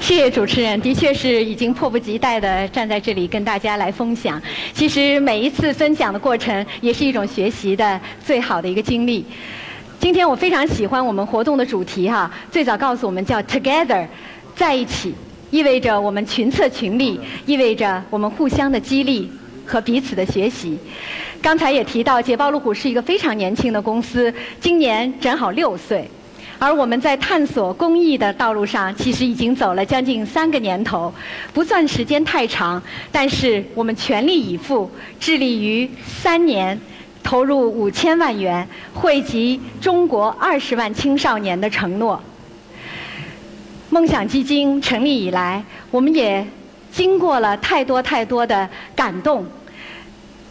谢谢主持人，的确是已经迫不及待地站在这里跟大家来分享。其实每一次分享的过程也是一种学习的最好的一个经历。今天我非常喜欢我们活动的主题哈，最早告诉我们叫 Together，在一起，意味着我们群策群力，意味着我们互相的激励和彼此的学习。刚才也提到捷豹路虎是一个非常年轻的公司，今年正好六岁。而我们在探索公益的道路上，其实已经走了将近三个年头，不算时间太长，但是我们全力以赴，致力于三年投入五千万元，惠及中国二十万青少年的承诺。梦想基金成立以来，我们也经过了太多太多的感动，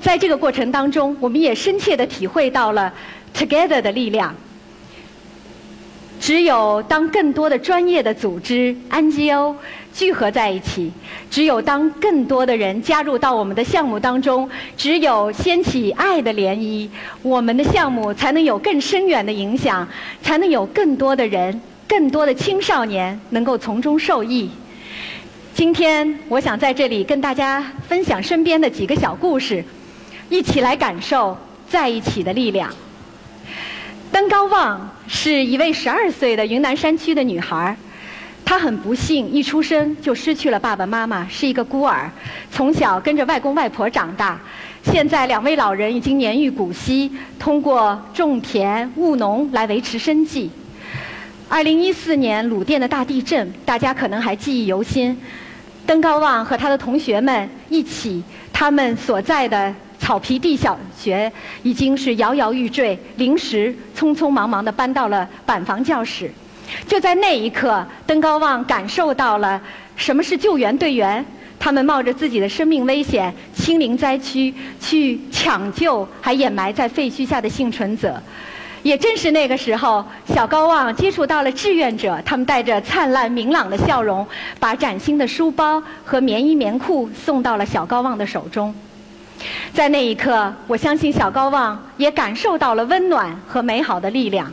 在这个过程当中，我们也深切地体会到了 Together 的力量。只有当更多的专业的组织 NGO 聚合在一起，只有当更多的人加入到我们的项目当中，只有掀起爱的涟漪，我们的项目才能有更深远的影响，才能有更多的人、更多的青少年能够从中受益。今天，我想在这里跟大家分享身边的几个小故事，一起来感受在一起的力量。登高望是一位十二岁的云南山区的女孩，她很不幸，一出生就失去了爸爸妈妈，是一个孤儿，从小跟着外公外婆长大。现在两位老人已经年逾古稀，通过种田务农来维持生计。二零一四年鲁甸的大地震，大家可能还记忆犹新。登高望和他的同学们一起，他们所在的。草皮地小学已经是摇摇欲坠，临时匆匆忙忙地搬到了板房教室。就在那一刻，登高望感受到了什么是救援队员。他们冒着自己的生命危险，亲临灾区去抢救还掩埋在废墟下的幸存者。也正是那个时候，小高望接触到了志愿者，他们带着灿烂明朗的笑容，把崭新的书包和棉衣棉裤送到了小高望的手中。在那一刻，我相信小高望也感受到了温暖和美好的力量。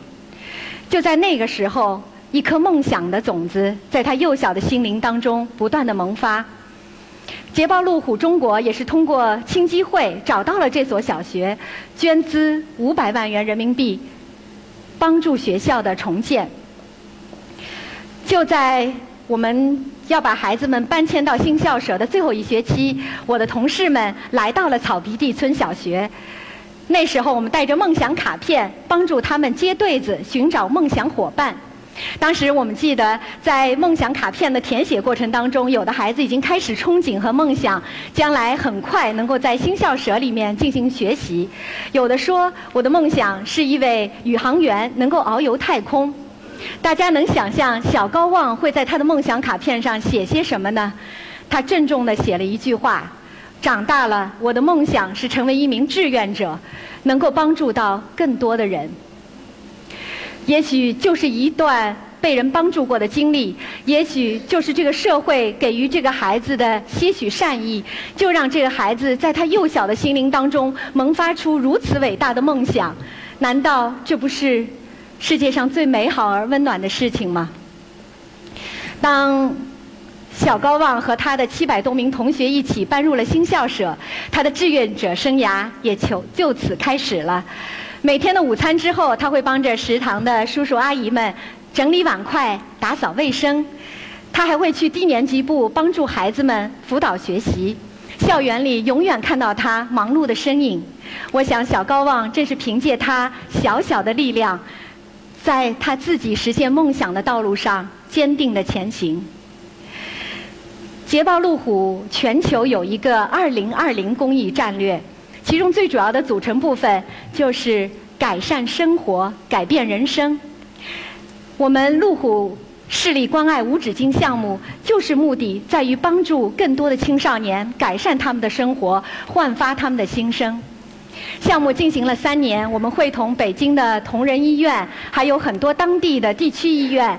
就在那个时候，一颗梦想的种子在他幼小的心灵当中不断的萌发。捷豹路虎中国也是通过青基会找到了这所小学，捐资五百万元人民币，帮助学校的重建。就在我们。要把孩子们搬迁到新校舍的最后一学期，我的同事们来到了草皮地村小学。那时候，我们带着梦想卡片，帮助他们接对子，寻找梦想伙伴。当时，我们记得在梦想卡片的填写过程当中，有的孩子已经开始憧憬和梦想，将来很快能够在新校舍里面进行学习。有的说，我的梦想是一位宇航员，能够遨游太空。大家能想象小高望会在他的梦想卡片上写些什么呢？他郑重地写了一句话：“长大了，我的梦想是成为一名志愿者，能够帮助到更多的人。”也许就是一段被人帮助过的经历，也许就是这个社会给予这个孩子的些许善意，就让这个孩子在他幼小的心灵当中萌发出如此伟大的梦想。难道这不是？世界上最美好而温暖的事情吗？当小高望和他的七百多名同学一起搬入了新校舍，他的志愿者生涯也就就此开始了。每天的午餐之后，他会帮着食堂的叔叔阿姨们整理碗筷、打扫卫生。他还会去低年级部帮助孩子们辅导学习。校园里永远看到他忙碌的身影。我想，小高望正是凭借他小小的力量。在他自己实现梦想的道路上坚定的前行。捷豹路虎全球有一个二零二零公益战略，其中最主要的组成部分就是改善生活、改变人生。我们路虎视力关爱无止境项目，就是目的在于帮助更多的青少年改善他们的生活，焕发他们的心声。项目进行了三年，我们会同北京的同仁医院，还有很多当地的地区医院。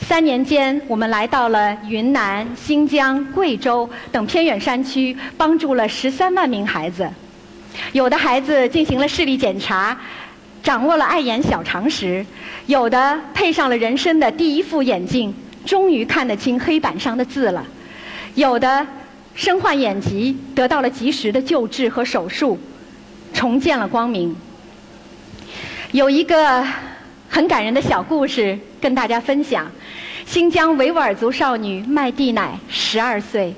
三年间，我们来到了云南、新疆、贵州等偏远山区，帮助了十三万名孩子。有的孩子进行了视力检查，掌握了爱眼小常识；有的配上了人生的第一副眼镜，终于看得清黑板上的字了，有的身患眼疾，得到了及时的救治和手术，重见了光明。有一个很感人的小故事跟大家分享：新疆维吾尔族少女麦地乃，十二岁，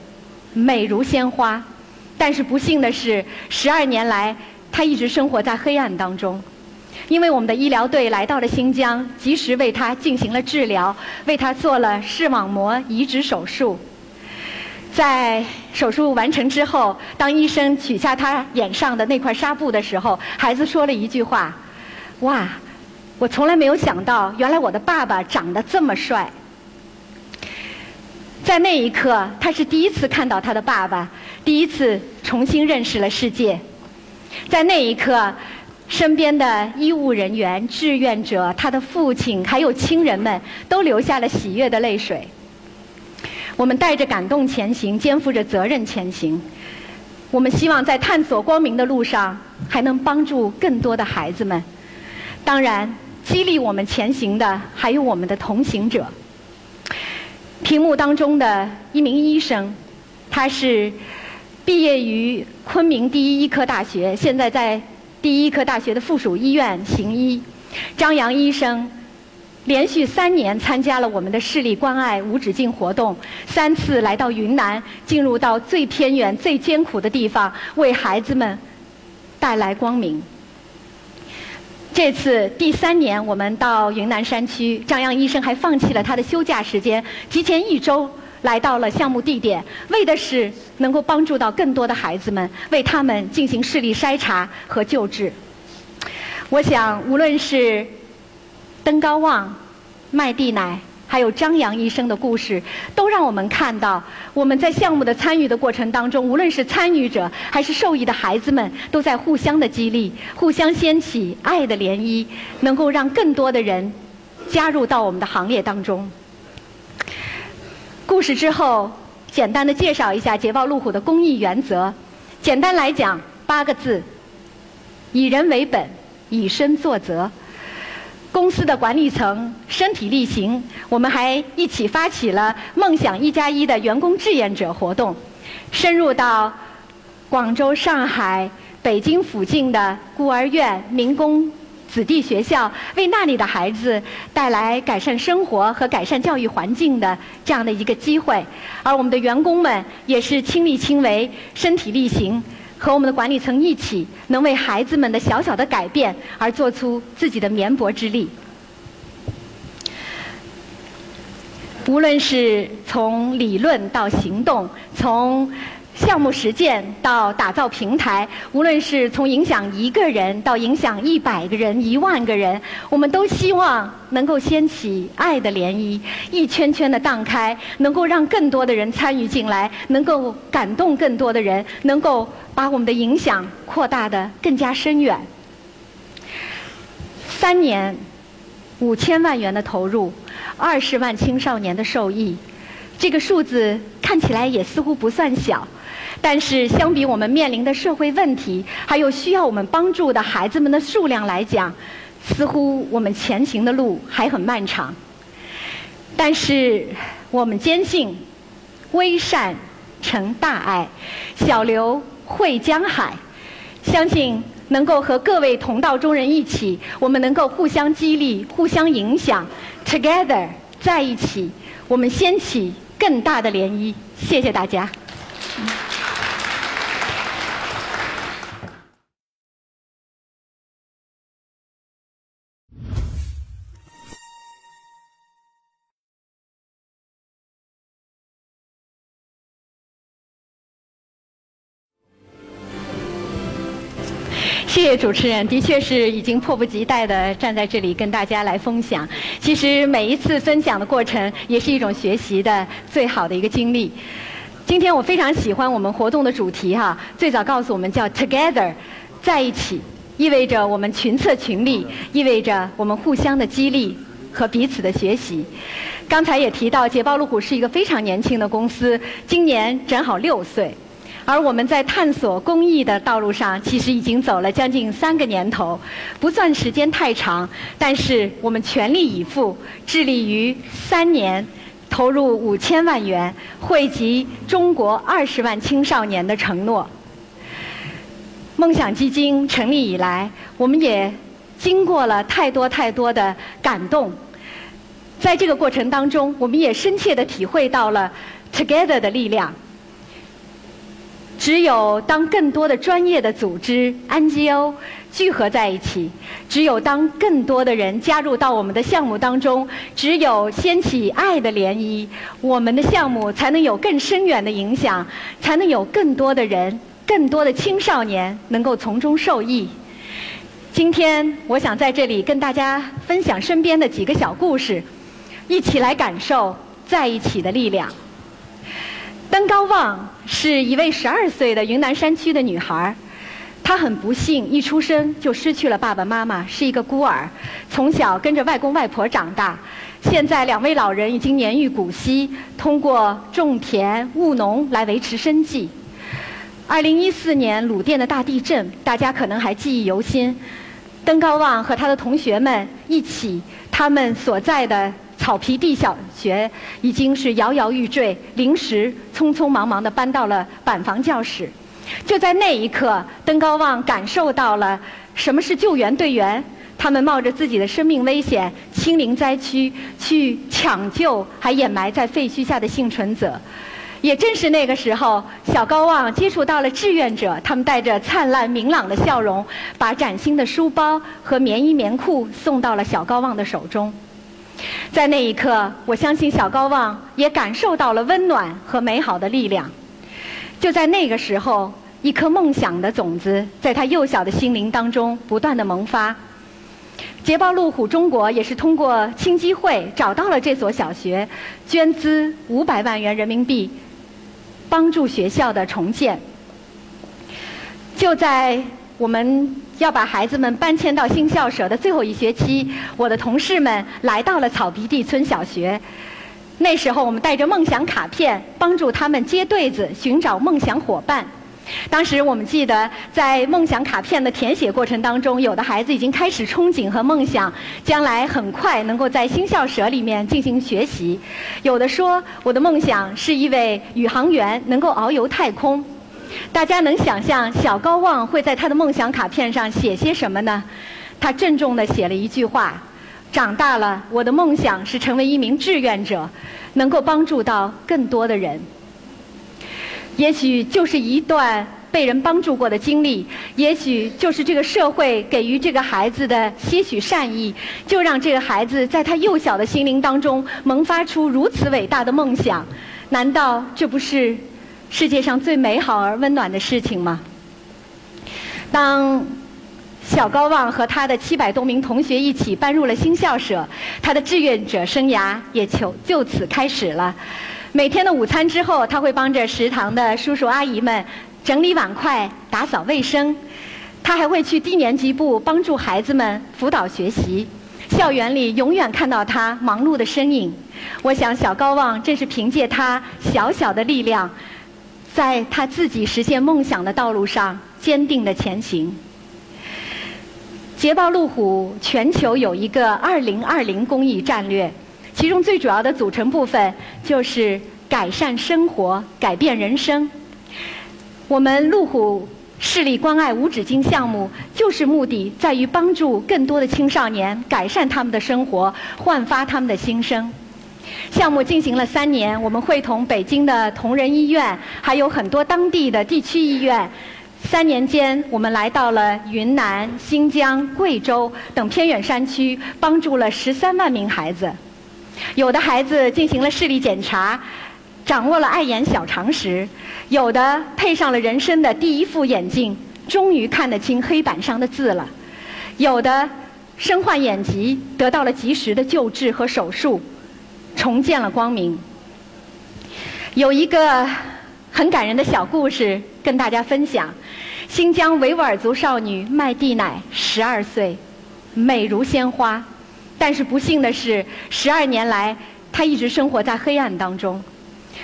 美如鲜花，但是不幸的是，十二年来她一直生活在黑暗当中。因为我们的医疗队来到了新疆，及时为她进行了治疗，为她做了视网膜移植手术。在手术完成之后，当医生取下他眼上的那块纱布的时候，孩子说了一句话：“哇，我从来没有想到，原来我的爸爸长得这么帅。”在那一刻，他是第一次看到他的爸爸，第一次重新认识了世界。在那一刻。身边的医务人员、志愿者、他的父亲，还有亲人们，都流下了喜悦的泪水。我们带着感动前行，肩负着责任前行。我们希望在探索光明的路上，还能帮助更多的孩子们。当然，激励我们前行的还有我们的同行者。屏幕当中的一名医生，他是毕业于昆明第一医科大学，现在在。第一医科大学的附属医院行医，张扬医生连续三年参加了我们的视力关爱无止境活动，三次来到云南，进入到最偏远、最艰苦的地方，为孩子们带来光明。这次第三年，我们到云南山区，张扬医生还放弃了他的休假时间，提前一周。来到了项目地点，为的是能够帮助到更多的孩子们，为他们进行视力筛查和救治。我想，无论是登高望、麦地奶，还有张扬医生的故事，都让我们看到，我们在项目的参与的过程当中，无论是参与者还是受益的孩子们，都在互相的激励，互相掀起爱的涟漪，能够让更多的人加入到我们的行列当中。故事之后，简单的介绍一下捷豹路虎的公益原则。简单来讲，八个字：以人为本，以身作则。公司的管理层身体力行，我们还一起发起了“梦想一加一”的员工志愿者活动，深入到广州、上海、北京附近的孤儿院、民工。子弟学校为那里的孩子带来改善生活和改善教育环境的这样的一个机会，而我们的员工们也是亲力亲为、身体力行，和我们的管理层一起，能为孩子们的小小的改变而做出自己的绵薄之力。无论是从理论到行动，从。项目实践到打造平台，无论是从影响一个人到影响一百个人、一万个人，我们都希望能够掀起爱的涟漪，一圈圈的荡开，能够让更多的人参与进来，能够感动更多的人，能够把我们的影响扩大的更加深远。三年，五千万元的投入，二十万青少年的受益，这个数字看起来也似乎不算小。但是，相比我们面临的社会问题，还有需要我们帮助的孩子们的数量来讲，似乎我们前行的路还很漫长。但是，我们坚信，微善成大爱，小流汇江海。相信能够和各位同道中人一起，我们能够互相激励、互相影响，together 在一起，我们掀起更大的涟漪。谢谢大家。谢谢主持人，的确是已经迫不及待地站在这里跟大家来分享。其实每一次分享的过程也是一种学习的最好的一个经历。今天我非常喜欢我们活动的主题哈，最早告诉我们叫 Together，在一起，意味着我们群策群力，意味着我们互相的激励和彼此的学习。刚才也提到捷豹路虎是一个非常年轻的公司，今年正好六岁。而我们在探索公益的道路上，其实已经走了将近三个年头，不算时间太长，但是我们全力以赴，致力于三年投入五千万元，惠及中国二十万青少年的承诺。梦想基金成立以来，我们也经过了太多太多的感动，在这个过程当中，我们也深切地体会到了 Together 的力量。只有当更多的专业的组织 NGO 聚合在一起，只有当更多的人加入到我们的项目当中，只有掀起爱的涟漪，我们的项目才能有更深远的影响，才能有更多的人。更多的青少年能够从中受益。今天，我想在这里跟大家分享身边的几个小故事，一起来感受在一起的力量。登高望是一位十二岁的云南山区的女孩，她很不幸，一出生就失去了爸爸妈妈，是一个孤儿，从小跟着外公外婆长大。现在两位老人已经年逾古稀，通过种田务农来维持生计。二零一四年鲁甸的大地震，大家可能还记忆犹新。登高望和他的同学们一起，他们所在的草皮地小学已经是摇摇欲坠，临时匆匆忙忙地搬到了板房教室。就在那一刻，登高望感受到了什么是救援队员。他们冒着自己的生命危险，亲临灾区去抢救还掩埋在废墟下的幸存者。也正是那个时候，小高望接触到了志愿者，他们带着灿烂明朗的笑容，把崭新的书包和棉衣棉裤送到了小高望的手中。在那一刻，我相信小高望也感受到了温暖和美好的力量。就在那个时候，一颗梦想的种子在他幼小的心灵当中不断的萌发。捷豹路虎中国也是通过青基会找到了这所小学，捐资五百万元人民币。帮助学校的重建。就在我们要把孩子们搬迁到新校舍的最后一学期，我的同事们来到了草皮地村小学。那时候，我们带着梦想卡片，帮助他们接对子，寻找梦想伙伴。当时我们记得，在梦想卡片的填写过程当中，有的孩子已经开始憧憬和梦想，将来很快能够在新校舍里面进行学习；有的说，我的梦想是一位宇航员，能够遨游太空。大家能想象小高望会在他的梦想卡片上写些什么呢？他郑重地写了一句话：“长大了，我的梦想是成为一名志愿者，能够帮助到更多的人。”也许就是一段被人帮助过的经历，也许就是这个社会给予这个孩子的些许善意，就让这个孩子在他幼小的心灵当中萌发出如此伟大的梦想。难道这不是世界上最美好而温暖的事情吗？当小高望和他的七百多名同学一起搬入了新校舍，他的志愿者生涯也就就此开始了。每天的午餐之后，他会帮着食堂的叔叔阿姨们整理碗筷、打扫卫生。他还会去低年级部帮助孩子们辅导学习。校园里永远看到他忙碌的身影。我想，小高望正是凭借他小小的力量，在他自己实现梦想的道路上坚定的前行。捷豹路虎全球有一个二零二零公益战略。其中最主要的组成部分就是改善生活、改变人生。我们路虎视力关爱无止境项目，就是目的在于帮助更多的青少年改善他们的生活，焕发他们的新生。项目进行了三年，我们会同北京的同仁医院，还有很多当地的地区医院，三年间我们来到了云南、新疆、贵州等偏远山区，帮助了十三万名孩子。有的孩子进行了视力检查，掌握了爱眼小常识；有的配上了人生的第一副眼镜，终于看得清黑板上的字了；有的身患眼疾，得到了及时的救治和手术，重见了光明。有一个很感人的小故事跟大家分享：新疆维吾尔族少女麦地乃，十二岁，美如鲜花。但是不幸的是，十二年来，她一直生活在黑暗当中。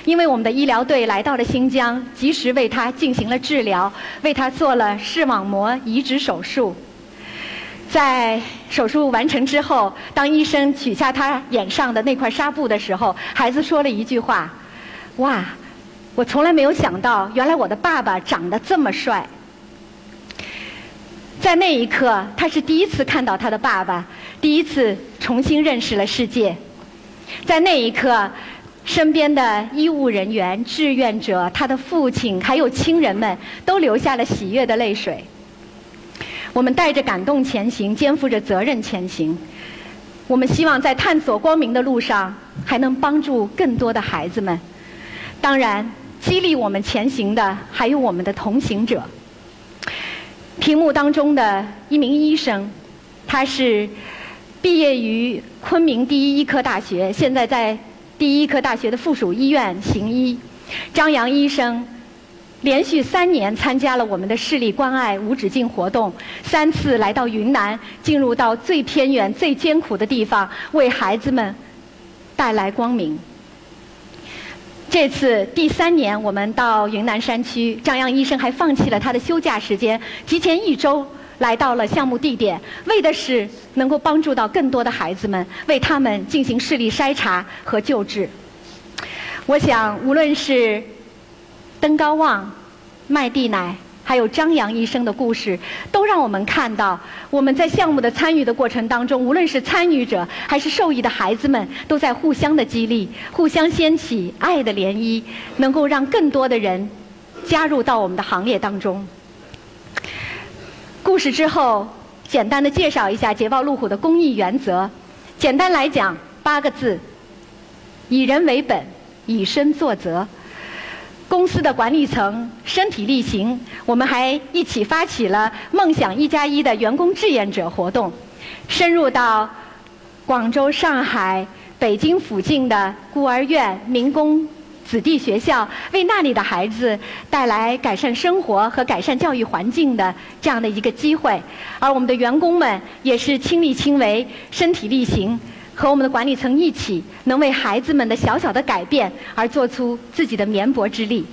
因为我们的医疗队来到了新疆，及时为她进行了治疗，为她做了视网膜移植手术。在手术完成之后，当医生取下他眼上的那块纱布的时候，孩子说了一句话：“哇，我从来没有想到，原来我的爸爸长得这么帅。”在那一刻，他是第一次看到他的爸爸，第一次重新认识了世界。在那一刻，身边的医务人员、志愿者、他的父亲还有亲人们，都流下了喜悦的泪水。我们带着感动前行，肩负着责任前行。我们希望在探索光明的路上，还能帮助更多的孩子们。当然，激励我们前行的还有我们的同行者。屏幕当中的一名医生，他是毕业于昆明第一医科大学，现在在第一医科大学的附属医院行医。张扬医生连续三年参加了我们的视力关爱无止境活动，三次来到云南，进入到最偏远、最艰苦的地方，为孩子们带来光明。这次第三年，我们到云南山区，张扬医生还放弃了他的休假时间，提前一周来到了项目地点，为的是能够帮助到更多的孩子们，为他们进行视力筛查和救治。我想，无论是登高望、麦地奶。还有张扬医生的故事，都让我们看到，我们在项目的参与的过程当中，无论是参与者还是受益的孩子们，都在互相的激励，互相掀起爱的涟漪，能够让更多的人加入到我们的行列当中。故事之后，简单的介绍一下捷豹路虎的公益原则。简单来讲，八个字：以人为本，以身作则。公司的管理层身体力行，我们还一起发起了“梦想一加一”的员工志愿者活动，深入到广州、上海、北京附近的孤儿院、民工子弟学校，为那里的孩子带来改善生活和改善教育环境的这样的一个机会。而我们的员工们也是亲力亲为、身体力行。和我们的管理层一起，能为孩子们的小小的改变而做出自己的绵薄之力。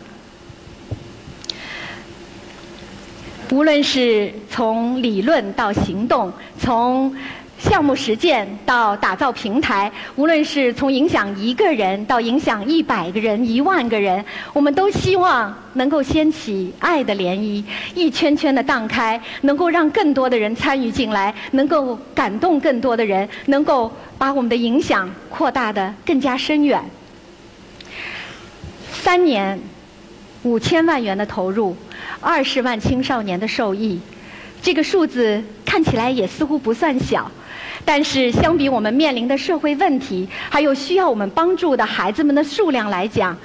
无论是从理论到行动，从项目实践到打造平台，无论是从影响一个人到影响一百个人、一万个人，我们都希望能够掀起爱的涟漪，一圈圈的荡开，能够让更多的人参与进来，能够感动更多的人，能够把我们的影响扩大的更加深远。三年，五千万元的投入，二十万青少年的受益，这个数字看起来也似乎不算小。但是，相比我们面临的社会问题，还有需要我们帮助的孩子们的数量来讲，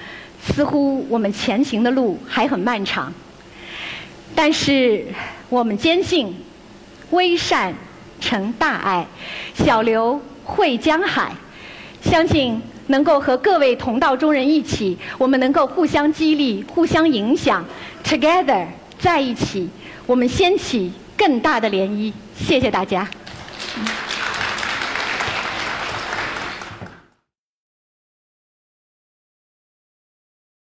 似乎我们前行的路还很漫长。但是，我们坚信，微善成大爱，小流汇江海。相信能够和各位同道中人一起，我们能够互相激励、互相影响，together 在一起，我们掀起更大的涟漪。谢谢大家。